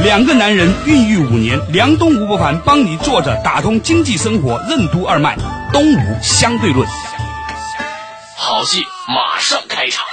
两个男人孕育五年，梁东吴伯凡帮你坐着打通经济生活任督二脉，东吴相对论。好戏马上开场。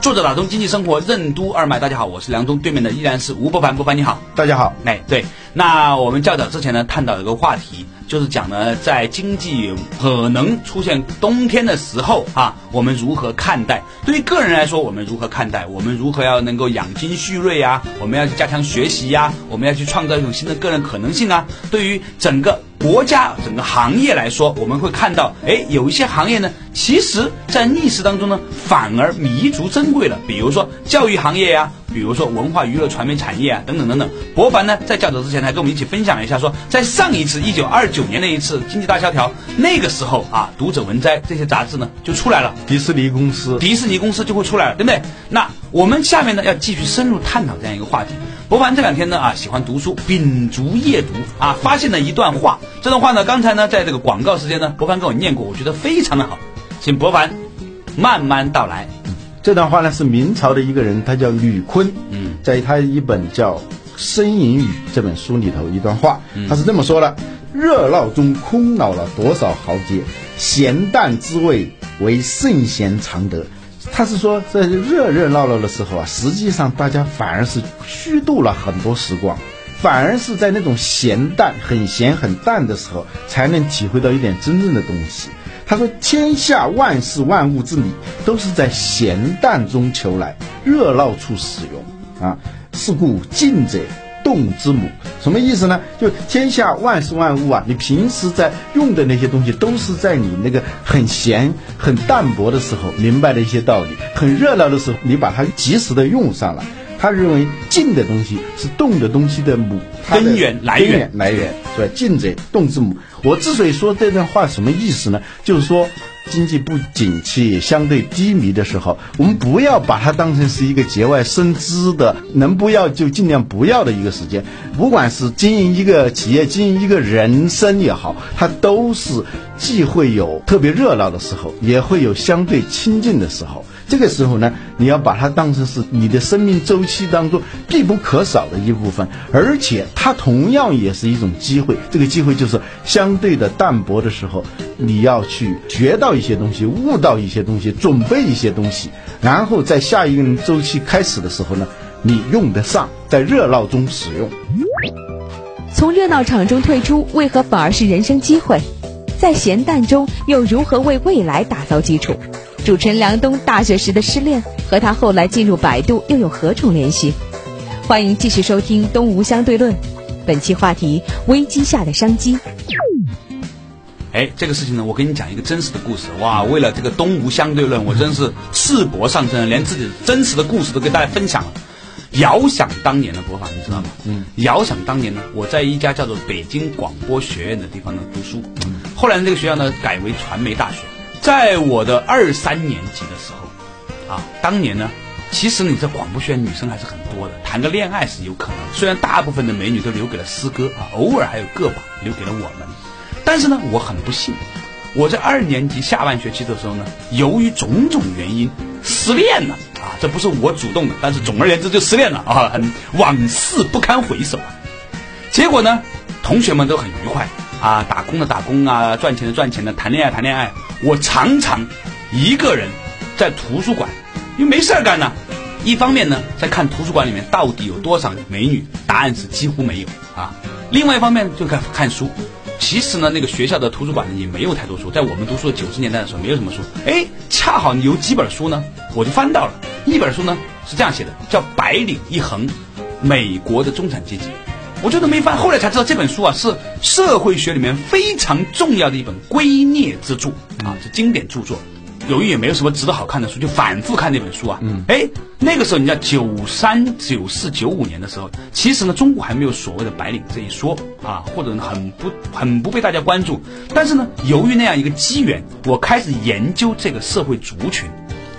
作者打通经济生活任督二脉，大家好，我是梁东，对面的依然是吴伯凡，伯凡你好，大家好。哎，对，那我们较早之前呢，探讨一个话题，就是讲呢，在经济可能出现冬天的时候啊，我们如何看待？对于个人来说，我们如何看待？我们如何要能够养精蓄锐啊？我们要去加强学习呀？我们要去创造一种新的个人可能性啊？对于整个。国家整个行业来说，我们会看到，哎，有一些行业呢，其实在历史当中呢，反而弥足珍贵了。比如说教育行业呀，比如说文化娱乐传媒产业啊，等等等等。博凡呢，在较早之前还跟我们一起分享了一下，说在上一次一九二九年那一次经济大萧条，那个时候啊，读者文摘这些杂志呢就出来了，迪士尼公司，迪士尼公司就会出来了，对不对？那我们下面呢要继续深入探讨这样一个话题。博凡这两天呢啊喜欢读书，秉烛夜读啊，发现了一段话。这段话呢，刚才呢在这个广告时间呢，博凡跟我念过，我觉得非常的好，请博凡慢慢道来。这段话呢是明朝的一个人，他叫吕坤，嗯，在他一本叫《呻吟语》这本书里头一段话，他是这么说的：热闹中空恼了多少豪杰，闲淡之味为圣贤常得。他是说，在热热闹闹的时候啊，实际上大家反而是虚度了很多时光，反而是在那种闲淡、很闲很淡的时候，才能体会到一点真正的东西。他说：“天下万事万物之理，都是在闲淡中求来，热闹处使用。啊，是故静者。”动之母，什么意思呢？就天下万事万物啊，你平时在用的那些东西，都是在你那个很闲、很淡薄的时候明白的一些道理；很热闹的时候，你把它及时的用上了。他认为静的东西是动的东西的母根源来源来源，是吧？静者动之母。我之所以说这段话什么意思呢？就是说。经济不景气、相对低迷的时候，我们不要把它当成是一个节外生枝的，能不要就尽量不要的一个时间。不管是经营一个企业、经营一个人生也好，它都是既会有特别热闹的时候，也会有相对清静的时候。这个时候呢，你要把它当成是你的生命周期当中必不可少的一部分，而且它同样也是一种机会。这个机会就是相对的淡薄的时候，你要去学到一些东西，悟到一些东西，准备一些东西，然后在下一个周期开始的时候呢，你用得上，在热闹中使用。从热闹场中退出，为何反而是人生机会？在闲淡中，又如何为未来打造基础？主持人梁冬大学时的失恋和他后来进入百度又有何种联系？欢迎继续收听《东吴相对论》，本期话题：危机下的商机。哎，这个事情呢，我给你讲一个真实的故事。哇，为了这个《东吴相对论》，我真是赤膊上阵，连自己真实的故事都跟大家分享了。遥想当年的播放，你知道吗？嗯。遥想当年呢，我在一家叫做北京广播学院的地方呢读书，后来这个学校呢改为传媒大学。在我的二三年级的时候，啊，当年呢，其实你在广播学院女生还是很多的，谈个恋爱是有可能。虽然大部分的美女都留给了师哥啊，偶尔还有个把留给了我们，但是呢，我很不幸，我在二年级下半学期的时候呢，由于种种原因失恋了啊，这不是我主动的，但是总而言之就失恋了啊，很往事不堪回首啊。结果呢，同学们都很愉快啊，打工的打工啊，赚钱的赚钱的，谈恋爱谈恋爱。我常常一个人在图书馆，因为没事儿干呢。一方面呢，在看图书馆里面到底有多少美女，答案是几乎没有啊。另外一方面就看看书。其实呢，那个学校的图书馆呢也没有太多书，在我们读书的九十年代的时候，没有什么书。哎，恰好有几本书呢，我就翻到了。一本书呢是这样写的，叫《白领一横：美国的中产阶级》。我觉得没翻，后来才知道这本书啊是社会学里面非常重要的一本圭臬之著啊，是经典著作。由于也没有什么值得好看的书，就反复看那本书啊。嗯，哎，那个时候你知道九三、九四、九五年的时候，其实呢，中国还没有所谓的白领这一说啊，或者很不很不被大家关注。但是呢，由于那样一个机缘，我开始研究这个社会族群。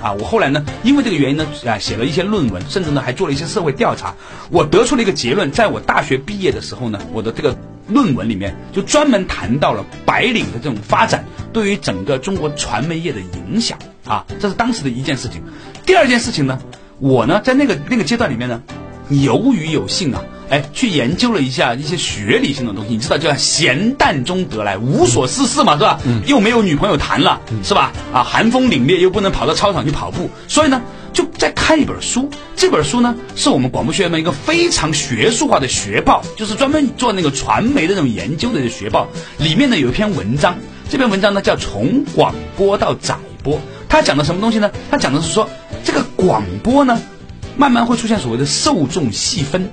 啊，我后来呢，因为这个原因呢，啊，写了一些论文，甚至呢还做了一些社会调查。我得出了一个结论，在我大学毕业的时候呢，我的这个论文里面就专门谈到了白领的这种发展对于整个中国传媒业的影响。啊，这是当时的一件事情。第二件事情呢，我呢在那个那个阶段里面呢，由于有幸啊。哎，去研究了一下一些学理性的东西，你知道叫闲淡中得来，无所事事嘛，是吧？嗯。又没有女朋友谈了，是吧？啊，寒风凛冽又不能跑到操场去跑步，所以呢，就在看一本书。这本书呢，是我们广播学院的一个非常学术化的学报，就是专门做那个传媒的那种研究的学报。里面呢有一篇文章，这篇文章呢叫《从广播到载播》，它讲的什么东西呢？它讲的是说，这个广播呢，慢慢会出现所谓的受众细分。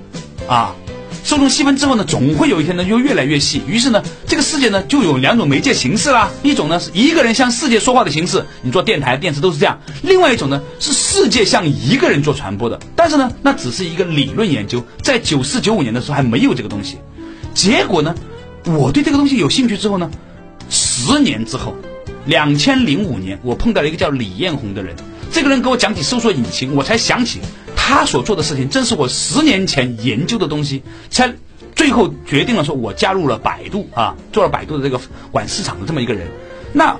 啊，受众细分之后呢，总会有一天呢，又越来越细。于是呢，这个世界呢，就有两种媒介形式啦。一种呢是一个人向世界说话的形式，你做电台、电视都是这样。另外一种呢是世界向一个人做传播的。但是呢，那只是一个理论研究，在九四九五年的时候还没有这个东西。结果呢，我对这个东西有兴趣之后呢，十年之后，两千零五年，我碰到了一个叫李彦宏的人。这个人给我讲起搜索引擎，我才想起。他所做的事情正是我十年前研究的东西，才最后决定了说，我加入了百度啊，做了百度的这个管市场的这么一个人。那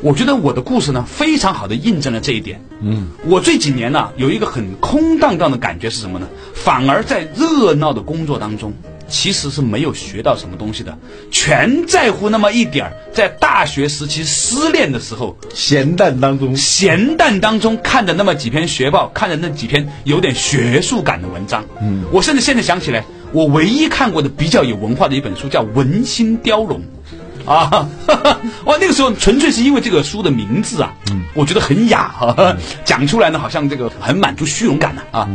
我觉得我的故事呢，非常好的印证了这一点。嗯，我这几年呢，有一个很空荡荡的感觉是什么呢？反而在热闹的工作当中。其实是没有学到什么东西的，全在乎那么一点儿。在大学时期失恋的时候，闲淡当中，闲淡当中看的那么几篇学报，看的那几篇有点学术感的文章。嗯，我甚至现在想起来，我唯一看过的比较有文化的一本书叫《文心雕龙》，啊，哇，那个时候纯粹是因为这个书的名字啊，嗯，我觉得很雅哈，讲出来呢好像这个很满足虚荣感的啊，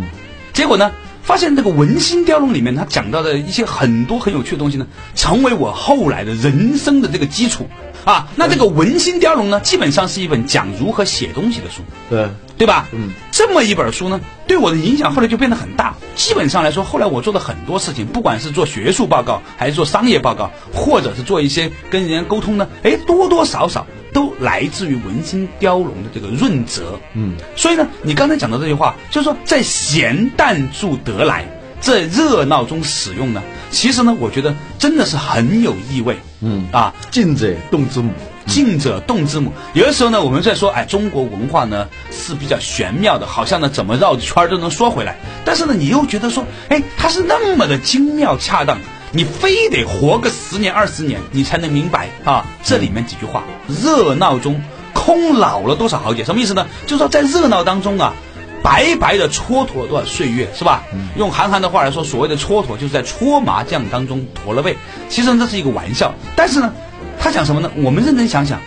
结果呢。发现这个《文心雕龙》里面，他讲到的一些很多很有趣的东西呢，成为我后来的人生的这个基础啊。那这个《文心雕龙》呢，基本上是一本讲如何写东西的书，对对吧？嗯，这么一本书呢，对我的影响后来就变得很大。基本上来说，后来我做的很多事情，不管是做学术报告，还是做商业报告，或者是做一些跟人家沟通呢，哎，多多少少。都来自于文心雕龙的这个润泽，嗯，所以呢，你刚才讲的这句话，就是说在咸淡处得来，在热闹中使用呢，其实呢，我觉得真的是很有意味，嗯。啊，静者动之母，静者动之母。有的时候呢，我们在说，哎，中国文化呢是比较玄妙的，好像呢怎么绕着圈都能说回来，但是呢，你又觉得说，哎，它是那么的精妙恰当。你非得活个十年二十年，你才能明白啊！这里面几句话：热闹中空老了多少豪杰？什么意思呢？就是说在热闹当中啊，白白的蹉跎了多少岁月，是吧？用韩寒的话来说，所谓的蹉跎，就是在搓麻将当中驼了背。其实这是一个玩笑，但是呢，他讲什么呢？我们认真想想，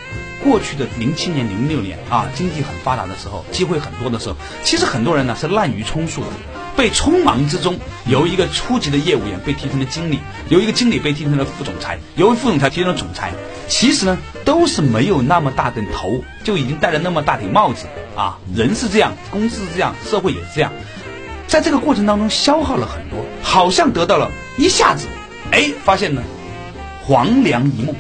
过去的零七年、零六年啊，经济很发达的时候，机会很多的时候，其实很多人呢是滥竽充数的。被匆忙之中，由一个初级的业务员被提成了经理，由一个经理被提成了副总裁，由副总裁提成了总裁。其实呢，都是没有那么大的头，就已经戴了那么大顶帽子啊！人是这样，公司是这样，社会也是这样。在这个过程当中，消耗了很多，好像得到了一下子，哎，发现呢，黄粱一梦。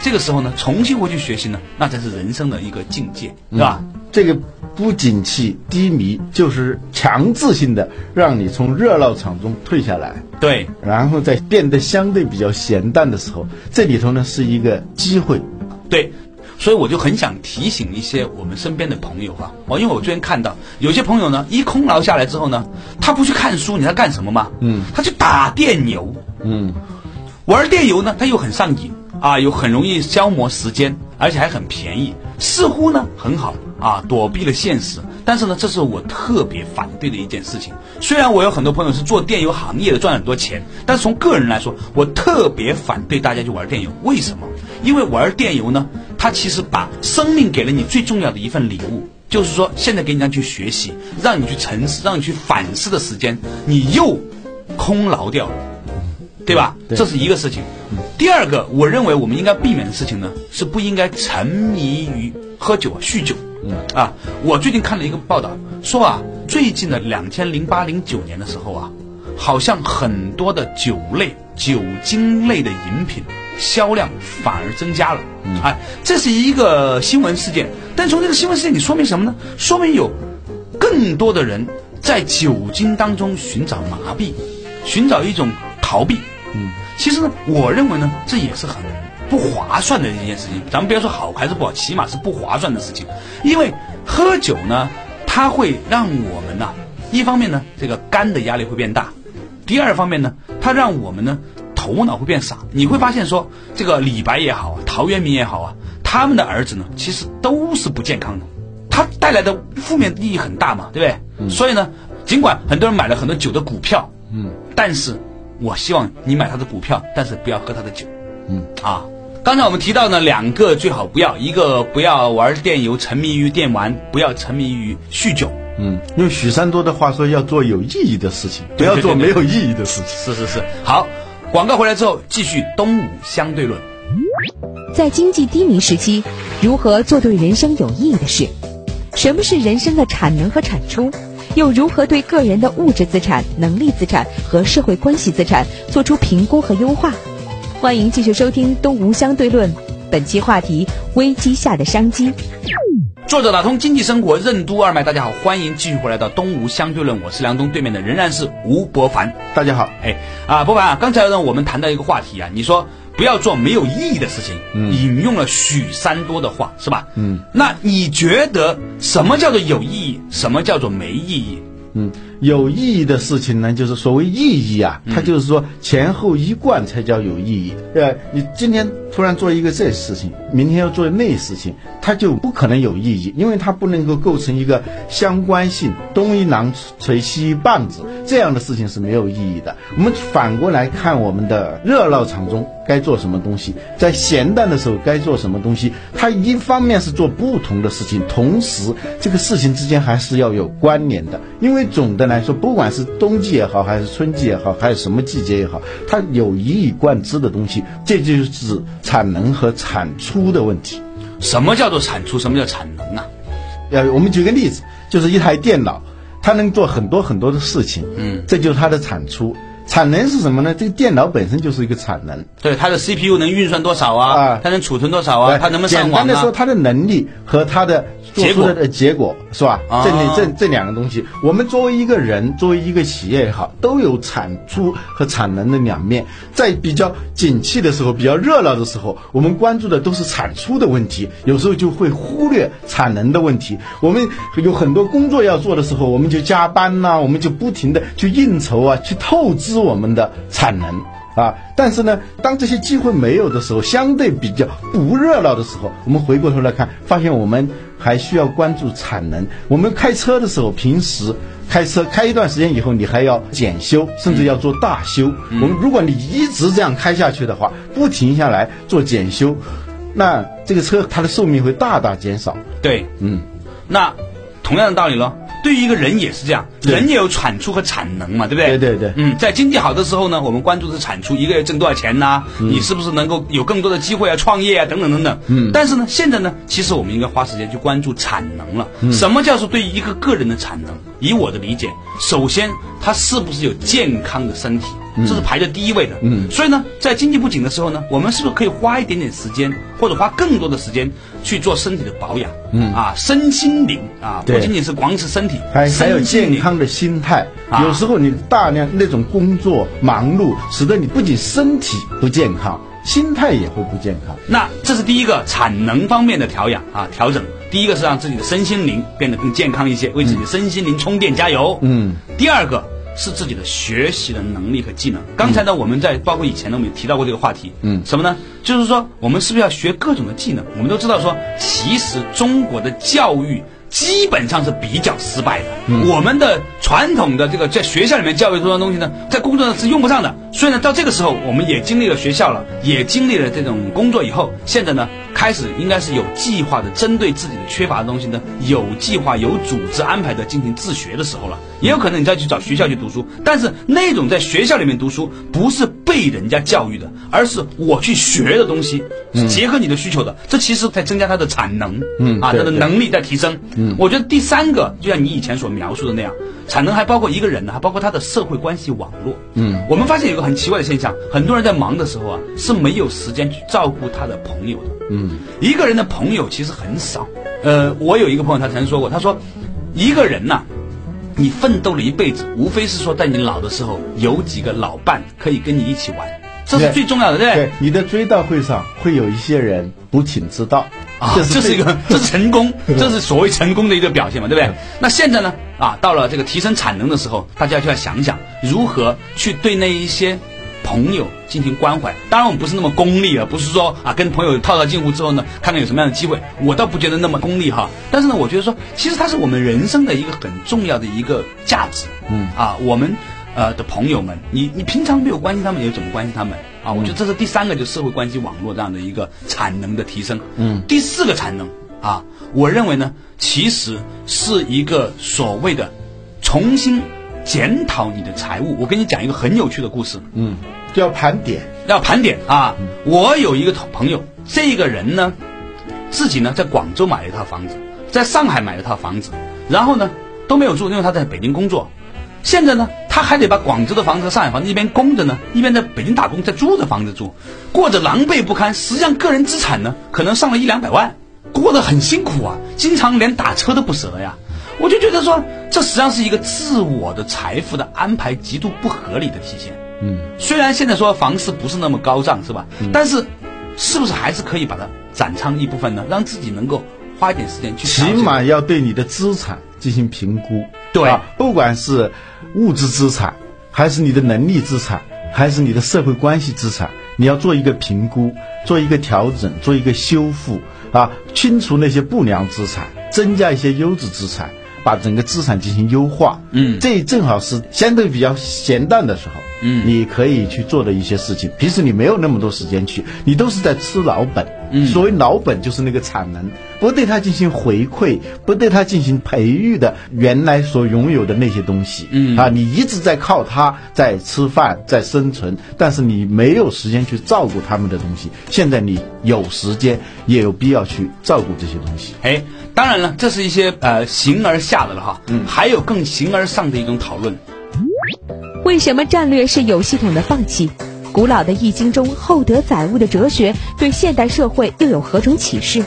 这个时候呢，重新回去学习呢，那才是人生的一个境界，是吧？这个不景气低迷，就是强制性的让你从热闹场中退下来，对，然后在变得相对比较闲淡的时候，这里头呢是一个机会，对，所以我就很想提醒一些我们身边的朋友哈，哦，因为我最近看到有些朋友呢，一空劳下来之后呢，他不去看书，你知道干什么吗？嗯，他去打电游，嗯，玩电游呢，他又很上瘾。啊，又很容易消磨时间，而且还很便宜，似乎呢很好啊，躲避了现实。但是呢，这是我特别反对的一件事情。虽然我有很多朋友是做电游行业的，赚很多钱，但是从个人来说，我特别反对大家去玩电游。为什么？因为玩电游呢，它其实把生命给了你最重要的一份礼物，就是说现在给你让去学习，让你去沉思，让你去反思的时间，你又空劳掉了。对吧？这是一个事情。第二个，我认为我们应该避免的事情呢，是不应该沉迷于喝酒、酗酒。嗯啊，我最近看了一个报道，说啊，最近的两千零八零九年的时候啊，好像很多的酒类、酒精类的饮品销量反而增加了。嗯，哎，这是一个新闻事件，但从这个新闻事件你说明什么呢？说明有更多的人在酒精当中寻找麻痹，寻找一种逃避。嗯，其实呢，我认为呢，这也是很。不划算的一件事情，咱们不要说好还是不好，起码是不划算的事情。因为喝酒呢，它会让我们呢，一方面呢，这个肝的压力会变大；第二方面呢，它让我们呢，头脑会变傻。你会发现说，这个李白也好啊，陶渊明也好啊，他们的儿子呢，其实都是不健康的，他带来的负面意义很大嘛，对不对？所以呢，尽管很多人买了很多酒的股票，嗯，但是我希望你买他的股票，但是不要喝他的酒，嗯啊。刚才我们提到呢，两个最好不要，一个不要玩电游，沉迷于电玩，不要沉迷于酗酒。嗯，用许三多的话说，要做有意义的事情，不要做没有意义的事情。是是是。好，广告回来之后，继续东吴相对论。在经济低迷时期，如何做对人生有意义的事？什么是人生的产能和产出？又如何对个人的物质资产、能力资产和社会关系资产做出评估和优化？欢迎继续收听《东吴相对论》，本期话题：危机下的商机。作者打通经济生活任督二脉，大家好，欢迎继续回来到《东吴相对论》，我是梁东，对面的仍然是吴伯凡，大家好。哎啊，伯凡啊，刚才呢我们谈到一个话题啊，你说不要做没有意义的事情，引用了许三多的话，是吧？嗯，那你觉得什么叫做有意义？什么叫做没意义？嗯。有意义的事情呢，就是所谓意义啊，它就是说前后一贯才叫有意义。呃，你今天突然做一个这事情，明天要做那事情，它就不可能有意义，因为它不能够构成一个相关性，东一榔锤西一棒子这样的事情是没有意义的。我们反过来看我们的热闹场中该做什么东西，在闲淡的时候该做什么东西，它一方面是做不同的事情，同时这个事情之间还是要有关联的，因为总的。来说，不管是冬季也好，还是春季也好，还是什么季节也好，它有一以贯之的东西，这就是产能和产出的问题。什么叫做产出？什么叫产能啊？呃，我们举个例子，就是一台电脑，它能做很多很多的事情，嗯，这就是它的产出。产能是什么呢？这个电脑本身就是一个产能。对，它的 CPU 能运算多少啊？啊，它能储存多少啊？它能不能上网啊？简单的说，它的能力和它的做出的结果是吧？这这这两个东西，我们作为一个人，作为一个企业也好，都有产出和产能的两面。在比较景气的时候，比较热闹的时候，我们关注的都是产出的问题，有时候就会忽略产能的问题。我们有很多工作要做的时候，我们就加班呐，我们就不停的去应酬啊，去透支。我们的产能啊，但是呢，当这些机会没有的时候，相对比较不热闹的时候，我们回过头来看，发现我们还需要关注产能。我们开车的时候，平时开车开一段时间以后，你还要检修，甚至要做大修。我们如果你一直这样开下去的话，不停下来做检修，那这个车它的寿命会大大减少。对，嗯，那同样的道理喽。对于一个人也是这样，人也有产出和产能嘛，对不对？对对对。嗯，在经济好的时候呢，我们关注的是产出，一个月挣多少钱呐？你是不是能够有更多的机会啊，创业啊，等等等等。嗯。但是呢，现在呢，其实我们应该花时间去关注产能了。什么叫做对于一个个人的产能？以我的理解，首先他是不是有健康的身体？这是排在第一位的，嗯，所以呢，在经济不景的时候呢，我们是不是可以花一点点时间，或者花更多的时间去做身体的保养？嗯啊，身心灵啊，不仅仅是光是身体，还还有健康的心态。有时候你大量那种工作忙碌，使得你不仅身体不健康，心态也会不健康。那这是第一个产能方面的调养啊，调整。第一个是让自己的身心灵变得更健康一些，为自己的身心灵充电加油。嗯，第二个。是自己的学习的能力和技能。刚才呢，我们在包括以前呢，我们也提到过这个话题。嗯，什么呢？就是说，我们是不是要学各种的技能？我们都知道说，其实中国的教育。基本上是比较失败的。我们的传统的这个在学校里面教育出的东西呢，在工作上是用不上的。所以呢，到这个时候，我们也经历了学校了，也经历了这种工作以后，现在呢，开始应该是有计划的，针对自己的缺乏的东西呢，有计划、有组织安排的进行自学的时候了。也有可能你再去找学校去读书，但是那种在学校里面读书，不是背被人家教育的，而是我去学的东西，结合你的需求的，这其实在增加他的产能，啊，嗯对对他的能力在提升。嗯，我觉得第三个，就像你以前所描述的那样，产能还包括一个人呢，还包括他的社会关系网络。嗯，我们发现有个很奇怪的现象，很多人在忙的时候啊，是没有时间去照顾他的朋友的。嗯，一个人的朋友其实很少。呃，我有一个朋友，他曾说过，他说，一个人呐、你奋斗了一辈子，无非是说在你老的时候有几个老伴可以跟你一起玩，这是最重要的，对不对？对，你的追悼会上会有一些人不请自到，啊，这是最这是一个，这是成功，这是所谓成功的一个表现嘛，对不对？那现在呢，啊，到了这个提升产能的时候，大家就要想想如何去对那一些朋友进行关怀。当然，我们不是那么功利啊，不是说啊跟朋友套套近乎之后呢，看看有什么样的机会，我倒不觉得那么功利哈。但是呢，我觉得说，其实它是我们人生的一个很重要的一个价值。嗯啊，我们。呃的朋友们，你你平常没有关心他们，你又怎么关心他们啊？我觉得这是第三个，就社会关系网络这样的一个产能的提升。嗯，第四个产能啊，我认为呢，其实是一个所谓的重新检讨你的财务。我跟你讲一个很有趣的故事，嗯，就要盘点，要盘点啊。我有一个朋友，这个人呢，自己呢在广州买了一套房子，在上海买了一套房子，然后呢都没有住，因为他在北京工作。现在呢，他还得把广州的房子和上海房子一边供着呢，一边在北京打工，在租着房子住，过着狼狈不堪。实际上，个人资产呢，可能上了一两百万，过得很辛苦啊，经常连打车都不舍得呀。我就觉得说，这实际上是一个自我的财富的安排极度不合理的体现。嗯，虽然现在说房市不是那么高涨，是吧？但是，是不是还是可以把它斩仓一部分呢？让自己能够花一点时间去起码要对你的资产进行评估。对啊，不管是物质资产，还是你的能力资产，还是你的社会关系资产，你要做一个评估，做一个调整，做一个修复啊，清除那些不良资产，增加一些优质资产，把整个资产进行优化。嗯这正好是相对比较闲淡的时候。嗯你可以去做的一些事情，平时你没有那么多时间去，你都是在吃老本。嗯所谓老本就是那个产能，不对它进行回馈，不对它进行培育的原来所拥有的那些东西。嗯啊，你一直在靠它在吃饭，在生存，但是你没有时间去照顾他们的东西。现在你有时间，也有必要去照顾这些东西。哎，当然了，这是一些呃形而下的了哈，嗯，还有更形而上的一种讨论。为什么战略是有系统的放弃？古老的《易经》中厚德载物的哲学对现代社会又有何种启示？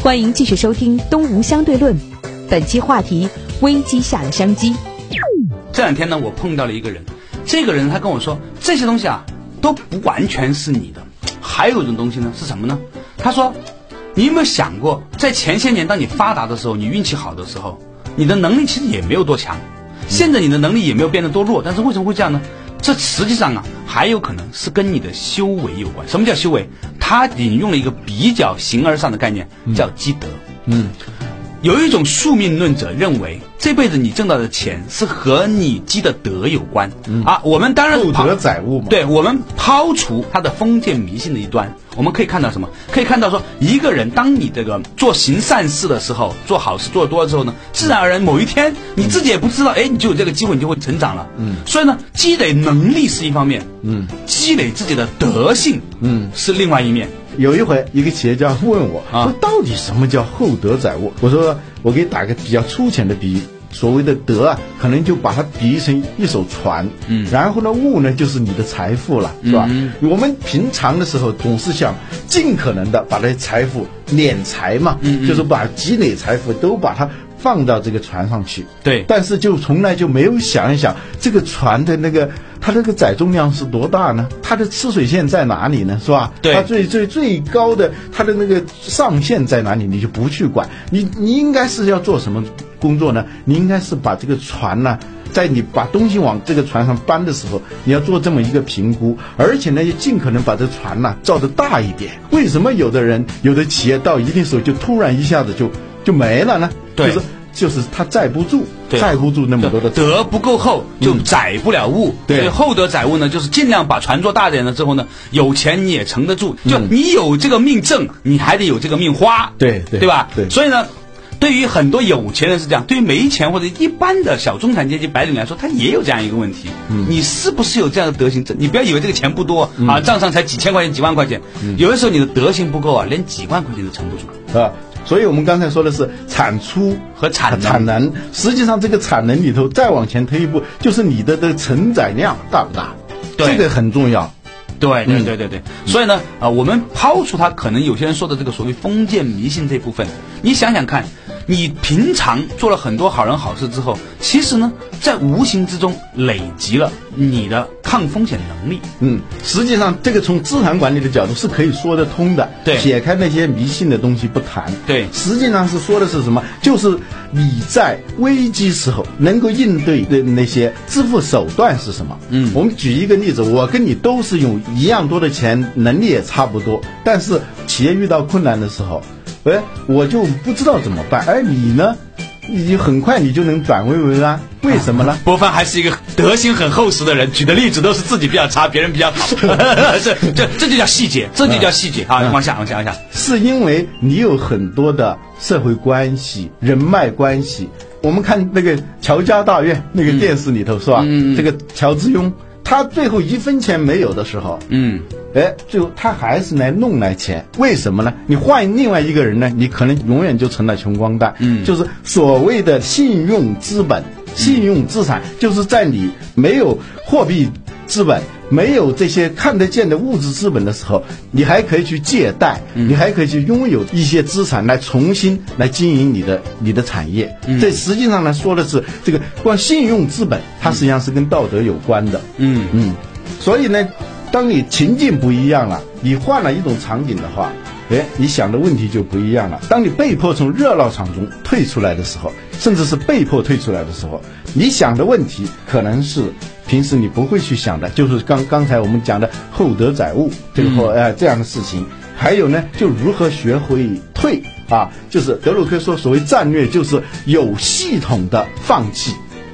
欢迎继续收听《东吴相对论》，本期话题：危机下的商机。这两天呢，我碰到了一个人，这个人他跟我说，这些东西啊都不完全是你的，还有一种东西呢是什么呢？他说，你有没有想过，在前些年当你发达的时候，你运气好的时候，你的能力其实也没有多强，现在你的能力也没有变得多弱，但是为什么会这样呢？这实际上啊，还有可能是跟你的修为有关。什么叫修为？他引用了一个比较形而上的概念，叫积德。嗯，有一种宿命论者认为，这辈子你挣到的钱是和你积的德有关、啊。我们当然厚德载物嘛。对我们抛除他的封建迷信的一端，我们可以看到什么？可以看到说，一个人当你这个做行善事的时候，做好事做得多了之后呢，自然而然某一天你自己也不知道，哎，你就有这个机会，你就会成长了。嗯，所以呢，积累能力是一方面，嗯，积累自己的德性，嗯，是另外一面。有一回，一个企业家问我啊说：“到底什么叫厚德载物？”我说：“我给你打个比较粗浅的比喻，所谓的德啊，可能就把它比喻成一艘船，嗯，然后呢，物呢就是你的财富了，是吧？我们平常的时候总是想尽可能的把那些财富敛财嘛，嗯。就是把积累财富都把它放到这个船上去，对但是就从来就没有想一想这个船的那个它这个载重量是多大呢？它的吃水线在哪里呢？是吧？对它最最最高的它的那个上限在哪里？你就不去管，你你应该是要做什么工作呢？你应该是把这个船呢。在你把东西往这个船上搬的时候，你要做这么一个评估，而且呢，要尽可能把这船呢造得大一点。为什么有的人、有的企业到一定时候就突然一下子就就没了呢？对就是就是他载不住，对载不住那么多的德不够厚，就载不了物。对所以厚德载物呢，就是尽量把船做大点了之后呢，有钱你也撑得住。就嗯你有这个命挣，你还得有这个命花。对对对吧？对所以呢。对于很多有钱人是这样，对于没钱或者一般的小中产阶级白领来说，他也有这样一个问题。你是不是有这样的德行？这你不要以为这个钱不多啊，账上才几千块钱、几万块钱，有的时候你的德行不够啊，连几万块钱都撑不住。是吧？所以我们刚才说的是产出和产能。产能，实际上这个产能里头再往前推一步，就是你的的承载量大不大？对。这个很重要。对对对对对，所以呢，啊、我们抛出他可能有些人说的这个所谓封建迷信这部分，你想想看，你平常做了很多好人好事之后，其实呢，在无形之中累积了你的抗风险能力。嗯，实际上这个从资产管理的角度是可以说得通的。对撇开那些迷信的东西不谈。对实际上是说的是什么？就是你在危机时候能够应对的那些支付手段是什么？嗯我们举一个例子，我跟你都是用一样多的钱，能力也差不多，但是企业遇到困难的时候，哎，我就不知道怎么办。而你呢，你很快你就能转危为安，为什么呢？波帆还是一个德行很厚实的人，举的例子都是自己比较差，别人比较 好，这这这就叫细节，这就叫细节啊！往下往下往下，是因为你有很多的社会关系、人脉关系。我们看那个乔家大院那个电视里头、是吧？这个乔致庸，他最后一分钱没有的时候，嗯，哎，最后他还是来弄来钱，为什么呢？你换另外一个人呢，你可能永远就成了穷光蛋。嗯就是所谓的信用资本、信用资产，就是在你没有货币资本、没有这些看得见的物质资本的时候，你还可以去借贷，你还可以去拥有一些资产来重新来经营你的你的产业。这实际上呢，说的是这个光信用资本，它实际上是跟道德有关的。嗯嗯，所以呢，当你情境不一样了，你换了一种场景的话，哎，你想的问题就不一样了。当你被迫从热闹场中退出来的时候，甚至是被迫退出来的时候，你想的问题可能是平时你不会去想的，就是刚刚才我们讲的厚德载物这个或哎、这样的事情。还有呢，就如何学会退啊，就是德鲁克说，所谓战略就是有系统的放弃。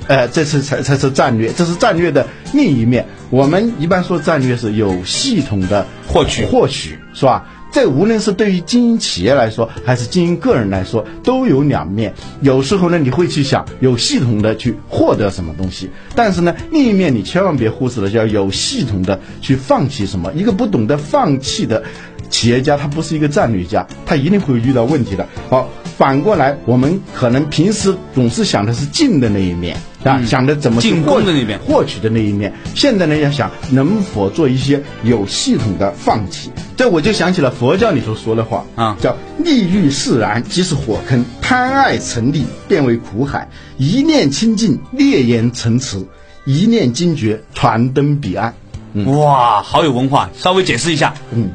呃，这是才才是战略，这是战略的另一面。我们一般说战略是有系统的获取获取是吧？这无论是对于经营企业来说，还是经营个人来说，都有两面。有时候呢，你会去想有系统的去获得什么东西，但是呢，另一面你千万别忽视了，叫有系统的去放弃什么。一个不懂得放弃的企业家，他不是一个战略家，他一定会遇到问题的。好，反过来，我们可能平时总是想的是进的那一面啊，想着怎么去进攻的那边获取的那一面。现在呢，要想能否做一些有系统的放弃。这我就想起了佛教里头说的话啊叫“利欲释然，即是火坑；贪爱成立，变为苦海。一念清净，烈焰成池；一念惊觉，船登彼岸。”哇，好有文化，稍微解释一下。嗯，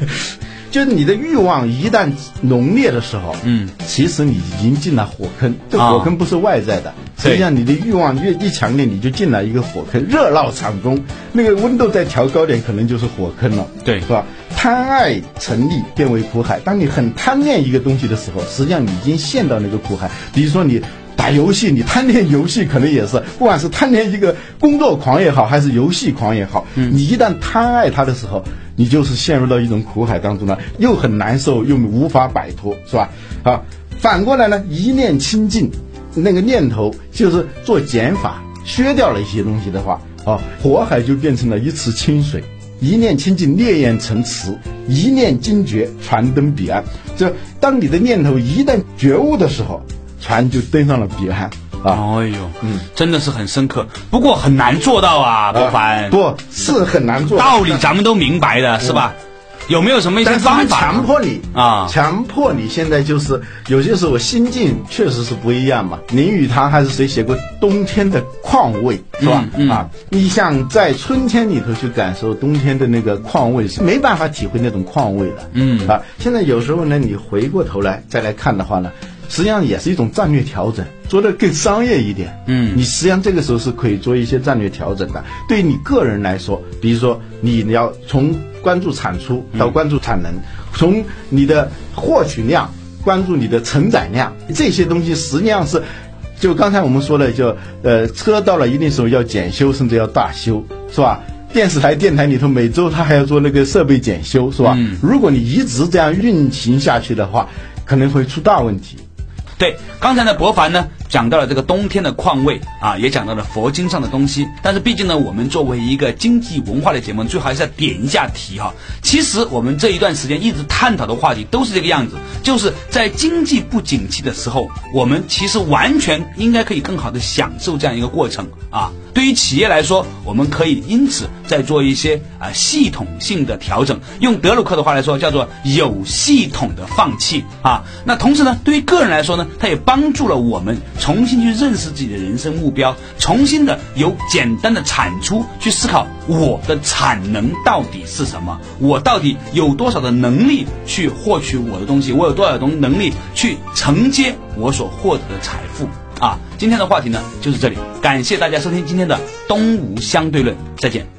就是你的欲望一旦浓烈的时候，嗯，其实你已经进了火坑。这啊火坑不是外在的，实际上你的欲望越一强烈，你就进来一个火坑。热闹场中，那个温度再调高点，可能就是火坑了，对是吧？贪爱成立，变为苦海。当你很贪恋一个东西的时候，实际上你已经陷到那个苦海。比如说你。打游戏，你贪恋游戏可能也是，不管是贪恋一个工作狂也好，还是游戏狂也好，你一旦贪爱它的时候，你就是陷入到一种苦海当中了，又很难受，又无法摆脱，是吧？啊，反过来呢，一念清净，那个念头就是做减法，削掉了一些东西的话，啊，火海就变成了一池清水。一念清净，烈焰成池；一念惊觉，船登彼岸。就当你的念头一旦觉悟的时候，船就登上了彼岸啊。哎呦，嗯，真的是很深刻，不过很难做到啊，不凡。不是很难做道理咱们都明白的，是吧？有没有什么一些方法强迫你啊强迫你现在就是有些时候心境确实是不一样嘛。林语堂还是谁写过冬天的况味是吧？嗯嗯啊，你想在春天里头去感受冬天的那个况味，是没办法体会那种况味的。嗯啊，现在有时候呢，你回过头来再来看的话呢。实际上也是一种战略调整，做的更商业一点。嗯你实际上这个时候是可以做一些战略调整的。对于你个人来说，比如说你要从关注产出到关注产能，从你的获取量关注你的承载量，这些东西实际上是，就刚才我们说的，就呃车到了一定时候要检修，甚至要大修，是吧？电视台、电台里头每周他还要做那个设备检修，是吧？嗯如果你一直这样运行下去的话，可能会出大问题。对，刚才呢，博凡呢讲到了这个冬天的况味啊，也讲到了佛经上的东西。但是毕竟呢，我们作为一个经济文化的节目，最好还是要点一下题哈。其实我们这一段时间一直探讨的话题都是这个样子，就是在经济不景气的时候，我们其实完全应该可以更好的享受这样一个过程啊。对于企业来说，我们可以因此再做一些啊系统性的调整。用德鲁克的话来说，叫做有系统的放弃啊。那同时呢，对于个人来说呢，它也帮助了我们重新去认识自己的人生目标，重新的由简单的产出去思考我的产能到底是什么，我到底有多少的能力去获取我的东西，我有多少种能力去承接我所获得的财富。啊，今天的话题呢就是这里，感谢大家收听今天的东吴相对论，再见。